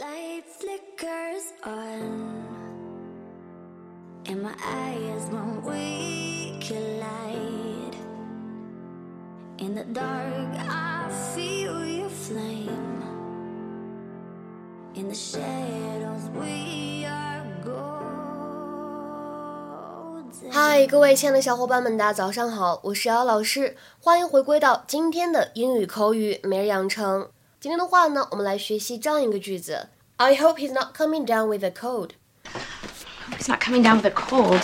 light flickers on, and my eyes won't we collide. In the dark, I feel your flame. In the shadows, we are golden. 嗨，各位亲爱的小伙伴们，大家早上好，我是姚老师，欢迎回归到今天的英语口语每日养成。今天的话呢，我们来学习这样一个句子：I hope he's not coming down with a cold. He's not coming down with a cold.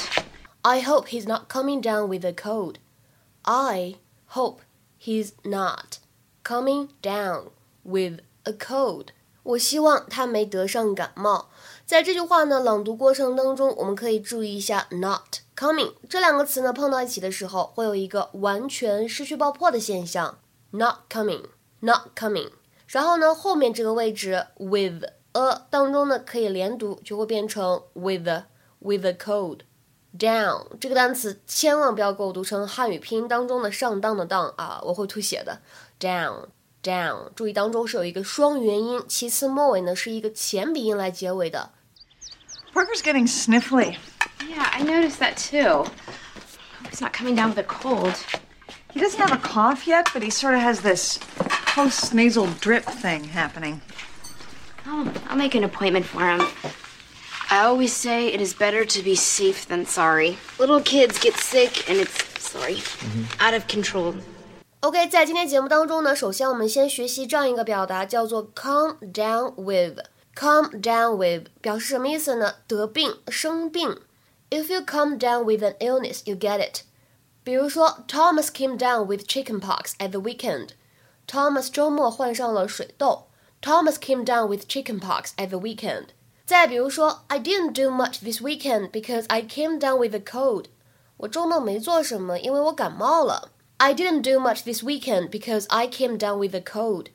I hope he's not coming down with a cold. I hope he's not coming down with a cold. 我希望他没得上感冒。在这句话呢朗读过程当中，我们可以注意一下 not coming 这两个词呢碰到一起的时候，会有一个完全失去爆破的现象。not coming，not coming。 然后呢，后面这个位置 with a 当中呢可以连读，就会变成 with a, with a cold。down 这个单词千万不要给我读成汉语拼音当中的上当的当啊，我会吐血的。down down，注意当中是有一个双元音，其次末尾呢是一个前鼻音来结尾的。 Parker's getting sniffly. Yeah, I noticed that too. He's not coming down with a cold. He doesn't have a cough yet, but he sort of has this post nasal drip thing happening. I'll, I'll make an appointment for him. I always say it is better to be safe than sorry. Little kids get sick and it's, sorry, out of control. OK，在今天节目当中呢，首先我们先学习这样一个表达，叫做 “come down with”。come down with 表示什么意思呢？得病、生病。If you come down with an illness, you get it。比如说，Thomas came down with chickenpox at the weekend。 Thomas 周末患上了水痘。Thomas came down with chickenpox at the weekend。再比如说，I didn't do much this weekend because I came down with a cold。我周末没做什么，因为我感冒了。I didn't do much this weekend because I came down with a cold。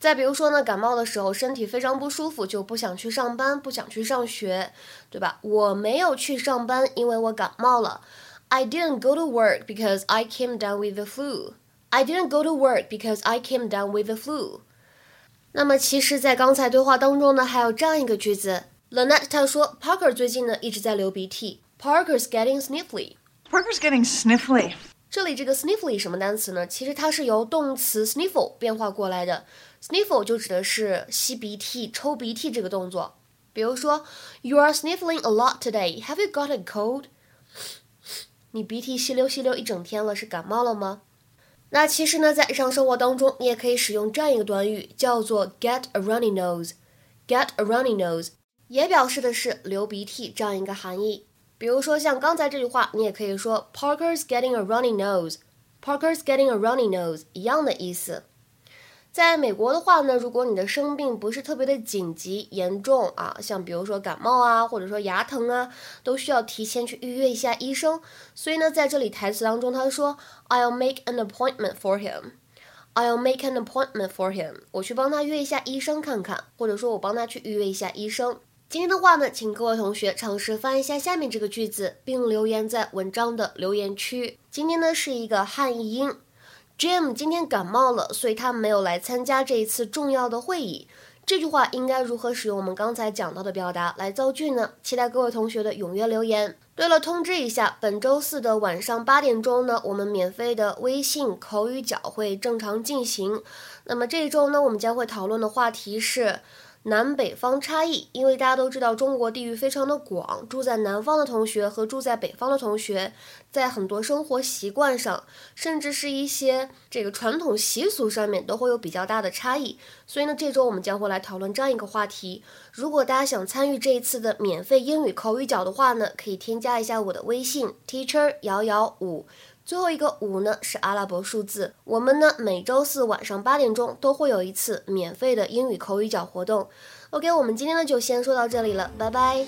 再比如说呢，感冒的时候身体非常不舒服，就不想去上班，不想去上学，对吧？我没有去上班，因为我感冒了。I didn't go to work because I came down with the flu. I didn't go to work because I came down with the flu. 那么其实，在刚才对话当中呢，还有这样一个句子，Lynette 她说，Parker 最近呢一直在流鼻涕，Parker's getting sniffly。 Parker's getting sniffly. 这里这个 sniffly 什么单词呢？其实它是由动词 sniffle 变化过来的。sniffle 就指的是吸鼻涕、抽鼻涕这个动作。比如说，You are sniffling a lot today. Have you got a cold？你鼻涕吸溜吸溜一整天了，是感冒了吗？ 那其实呢，在日常生活当中，你也可以使用这样一个短语，叫做 get a runny nose。get a runny nose 也表示的是流鼻涕这样一个含义。比如说像刚才这句话，你也可以说 Parker's getting a runny nose。Parker's getting a runny nose 一样的意思。在美国的话呢，如果你的生病不是特别的紧急严重啊，像比如说感冒啊，或者说牙疼啊，都需要提前去预约一下医生。所以呢，在这里台词当中，他说 "I'll make an appointment for him." I'll make an appointment for him. 我去帮他约一下医生看看，或者说我帮他去预约一下医生。今天的话呢，请各位同学尝试翻一下下面这个句子，并留言在文章的留言区。今天呢是一个汉译英。Jim 今天感冒了，所以他没有来参加这一次重要的会议。这句话应该如何使用我们刚才讲到的表达来造句呢？期待各位同学的踊跃留言。对了，通知一下，本周四的晚上八点钟呢，我们免费的微信口语角会正常进行。那么这一周呢，我们将会讨论的话题是。南北方差异，因为大家都知道中国地域非常的广，住在南方的同学和住在北方的同学，在很多生活习惯上，甚至是一些这个传统习俗上面都会有比较大的差异。所以呢，这周我们将会来讨论这样一个话题。如果大家想参与这一次的免费英语口语角的话呢，可以添加一下我的微信 teacher 瑶瑶五。最后一个五呢是阿拉伯数字。我们呢每周四晚上八点钟都会有一次免费的英语口语角活动。OK，我们今天呢就先说到这里了，拜拜。